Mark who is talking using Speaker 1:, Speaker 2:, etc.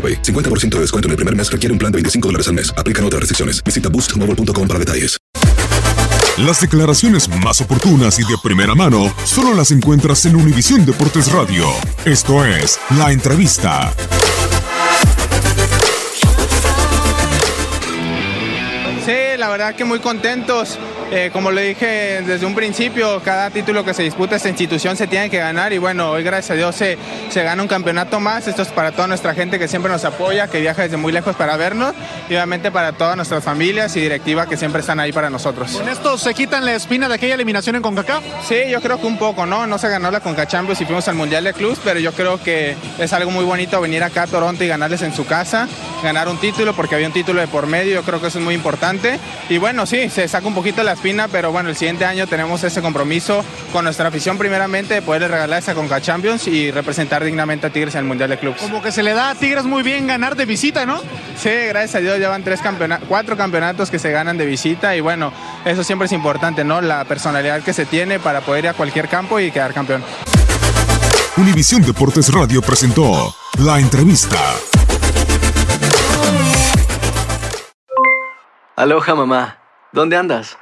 Speaker 1: AroPay. 50% de descuento en el primer mes requiere un plan de 25 dólares al mes. Aplican otras restricciones. Visita boostmobile.com para detalles.
Speaker 2: Las declaraciones más oportunas y de primera mano solo las encuentras en Univisión Deportes Radio. Esto es La Entrevista.
Speaker 3: Sí, la verdad que muy contentos. Eh, como le dije desde un principio, cada título que se disputa esta institución se tiene que ganar y bueno, hoy gracias a Dios se, se gana un campeonato más. Esto es para toda nuestra gente que siempre nos apoya, que viaja desde muy lejos para vernos y obviamente para todas nuestras familias y directiva que siempre están ahí para nosotros.
Speaker 4: ¿Con esto se quitan la espina de aquella eliminación en CONCACAF?
Speaker 3: Sí, yo creo que un poco, ¿no? No se ganó la Conca Champions y fuimos al Mundial de Clubs, pero yo creo que es algo muy bonito venir acá a Toronto y ganarles en su casa, ganar un título porque había un título de por medio, yo creo que eso es muy importante. Y bueno, sí, se saca un poquito la espina, pero bueno, el siguiente año tenemos ese compromiso con nuestra afición primeramente de poder regalar esa Conca Champions y representar dignamente a Tigres en el Mundial de Clubs.
Speaker 4: Como que se le da a Tigres muy bien ganar de visita, ¿no?
Speaker 3: Sí, gracias a Dios llevan tres campeonatos, cuatro campeonatos que se ganan de visita y bueno, eso siempre es importante, ¿no? La personalidad que se tiene para poder ir a cualquier campo y quedar campeón.
Speaker 2: Univisión Deportes Radio presentó La Entrevista.
Speaker 5: Aloha mamá. ¿Dónde andas?